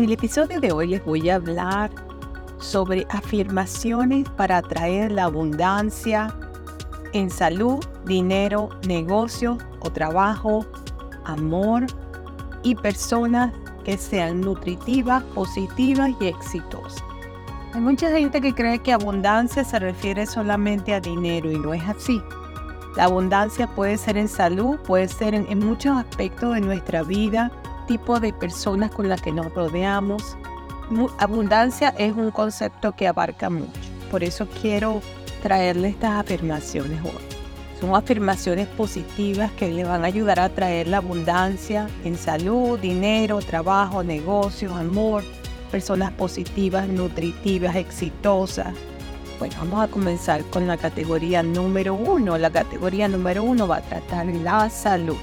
En el episodio de hoy les voy a hablar sobre afirmaciones para atraer la abundancia en salud, dinero, negocio o trabajo, amor y personas que sean nutritivas, positivas y exitosas. Hay mucha gente que cree que abundancia se refiere solamente a dinero y no es así. La abundancia puede ser en salud, puede ser en, muchos aspectos de nuestra vida, tipo de personas con las que nos rodeamos. abundancia es un concepto que abarca mucho. Por eso quiero traerle estas afirmaciones hoy. Son afirmaciones positivas que le van a ayudar a traer la abundancia en salud, dinero, trabajo, negocios, amor, personas positivas, nutritivas, exitosas, bueno, vamos a comenzar con la categoría número uno. La categoría número uno va a tratar la salud.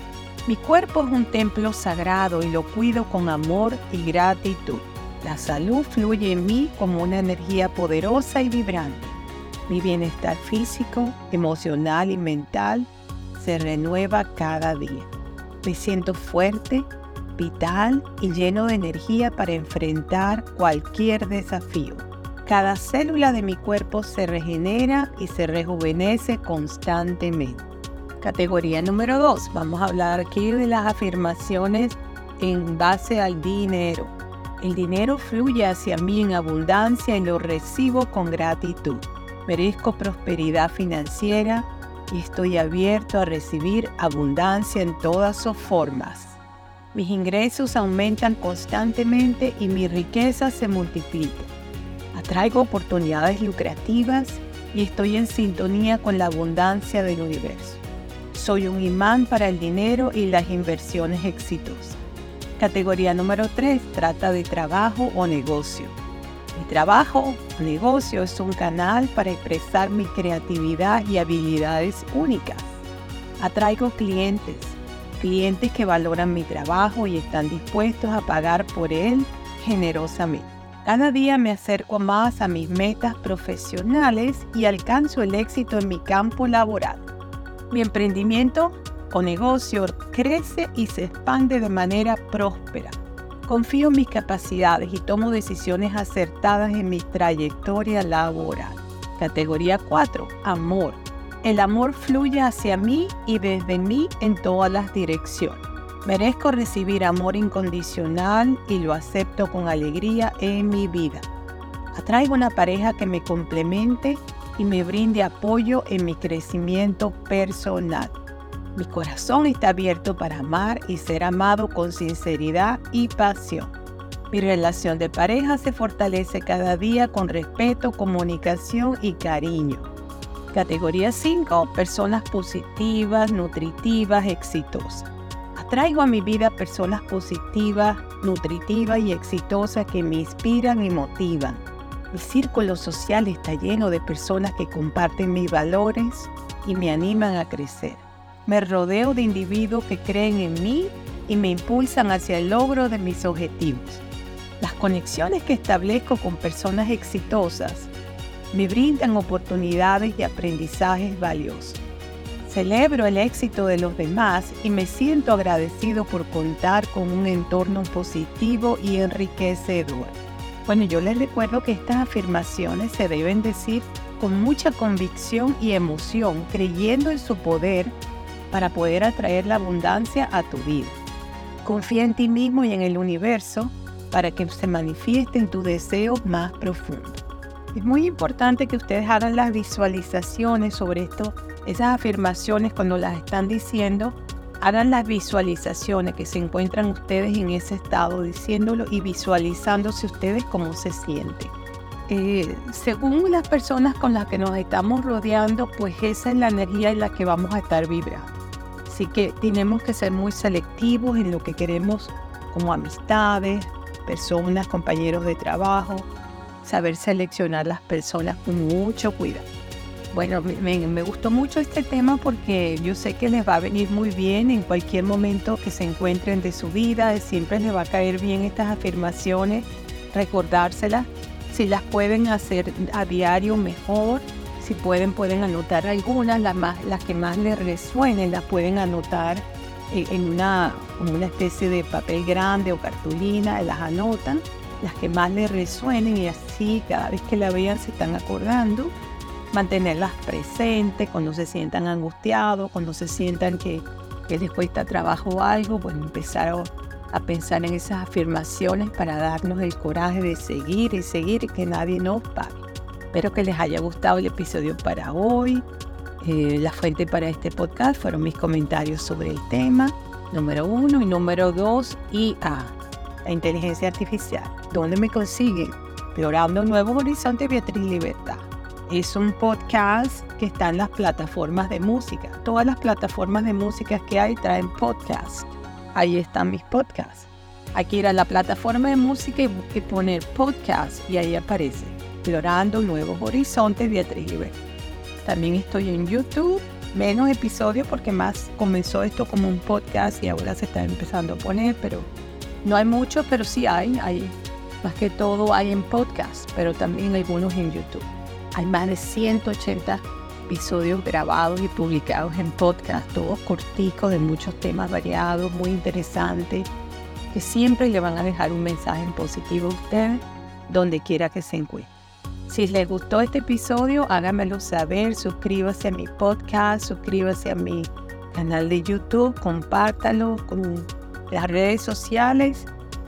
Mi cuerpo es un templo sagrado y lo cuido con amor y gratitud. La salud fluye en mí como una energía poderosa y vibrante. Mi bienestar físico, emocional y mental se renueva cada día. Me siento fuerte, vital y lleno de energía para enfrentar cualquier desafío. Cada célula de mi cuerpo se regenera y se rejuvenece constantemente. Categoría número 2. Vamos a hablar aquí de las afirmaciones en base al dinero. El dinero fluye hacia mí en abundancia y lo recibo con gratitud. Merezco prosperidad financiera y estoy abierto a recibir abundancia en todas sus formas. Mis ingresos aumentan constantemente y mi riqueza se multiplica. Atraigo oportunidades lucrativas y estoy en sintonía con la abundancia del universo. Soy un imán para el dinero y las inversiones exitosas. Categoría número 3 trata de trabajo o negocio. Mi trabajo o negocio es un canal para expresar mi creatividad y habilidades únicas. Atraigo clientes, clientes que valoran mi trabajo y están dispuestos a pagar por él generosamente. Cada día me acerco más a mis metas profesionales y alcanzo el éxito en mi campo laboral. Mi emprendimiento o negocio crece y se expande de manera próspera. Confío en mis capacidades y tomo decisiones acertadas en mi trayectoria laboral. Categoría 4. Amor. El amor fluye hacia mí y desde mí en todas las direcciones. Merezco recibir amor incondicional y lo acepto con alegría en mi vida. Atraigo una pareja que me complemente y me brinde apoyo en mi crecimiento personal. Mi corazón está abierto para amar y ser amado con sinceridad y pasión. Mi relación de pareja se fortalece cada día con respeto, comunicación y cariño. Categoría 5. Personas positivas, nutritivas, exitosas. Traigo a mi vida personas positivas, nutritivas y exitosas que me inspiran y motivan. Mi círculo social está lleno de personas que comparten mis valores y me animan a crecer. Me rodeo de individuos que creen en mí y me impulsan hacia el logro de mis objetivos. Las conexiones que establezco con personas exitosas me brindan oportunidades y aprendizajes valiosos. Celebro el éxito de los demás y me siento agradecido por contar con un entorno positivo y enriquecedor. Bueno, yo les recuerdo que estas afirmaciones se deben decir con mucha convicción y emoción, creyendo en su poder para poder atraer la abundancia a tu vida. Confía en ti mismo y en el universo para que se manifiesten tus deseos más profundos. Es muy importante que ustedes hagan las visualizaciones sobre esto esas afirmaciones cuando las están diciendo, hagan las visualizaciones que se encuentran ustedes en ese estado diciéndolo y visualizándose ustedes cómo se sienten. Eh, según las personas con las que nos estamos rodeando, pues esa es la energía en la que vamos a estar vibrando. Así que tenemos que ser muy selectivos en lo que queremos como amistades, personas, compañeros de trabajo, saber seleccionar las personas con mucho cuidado. Bueno, me, gustó mucho este tema porque yo sé que les va a venir muy bien en cualquier momento que se encuentren de su vida, siempre les va a caer bien estas afirmaciones, recordárselas, si las pueden hacer a diario mejor, si pueden pueden anotar algunas, las, más, las que más les resuenen las pueden anotar en una, una especie de papel grande o cartulina, las anotan las que más les resuenen y así cada vez que la vean se están acordando. Mantenerlas presentes cuando se sientan angustiados, cuando se sientan que, les cuesta trabajo o algo, pues empezar a, pensar en esas afirmaciones para darnos el coraje de seguir y seguir y que nadie nos pague. Espero que les haya gustado el episodio para hoy. Eh, la fuente para este podcast fueron mis comentarios sobre el tema, número uno, y número dos, IA, la inteligencia artificial. ¿Dónde me consiguen? Explorando Nuevos Horizontes Beatriz Libertad. Es un podcast que está en las plataformas de música. Todas las plataformas de música que hay traen podcast. Ahí están mis podcasts. Hay que ir a la plataforma de música y, poner podcast y ahí aparece. Explorando Nuevos Horizontes Beatriz Libertad. También estoy en YouTube menos episodios porque más comenzó esto como un podcast y ahora se está empezando a poner, pero no hay mucho, pero sí hay, hay más que todo hay en podcast, pero también algunos en YouTube. Hay más de 180 episodios grabados y publicados en podcast, todos corticos de muchos temas variados, muy interesantes, que siempre le van a dejar un mensaje positivo a usted donde quiera que se encuentre. Si les gustó este episodio, háganmelo saber, suscríbase a mi podcast, suscríbase a mi canal de YouTube, compártalo con las redes sociales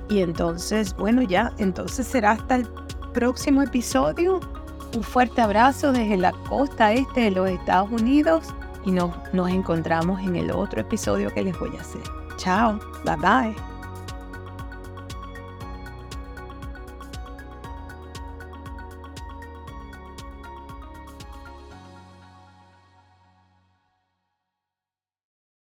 y entonces, bueno, ya, entonces será hasta el próximo episodio. Un fuerte abrazo desde la costa este de los Estados Unidos y nos, nos encontramos en el otro episodio que les voy a hacer. Chao, bye bye.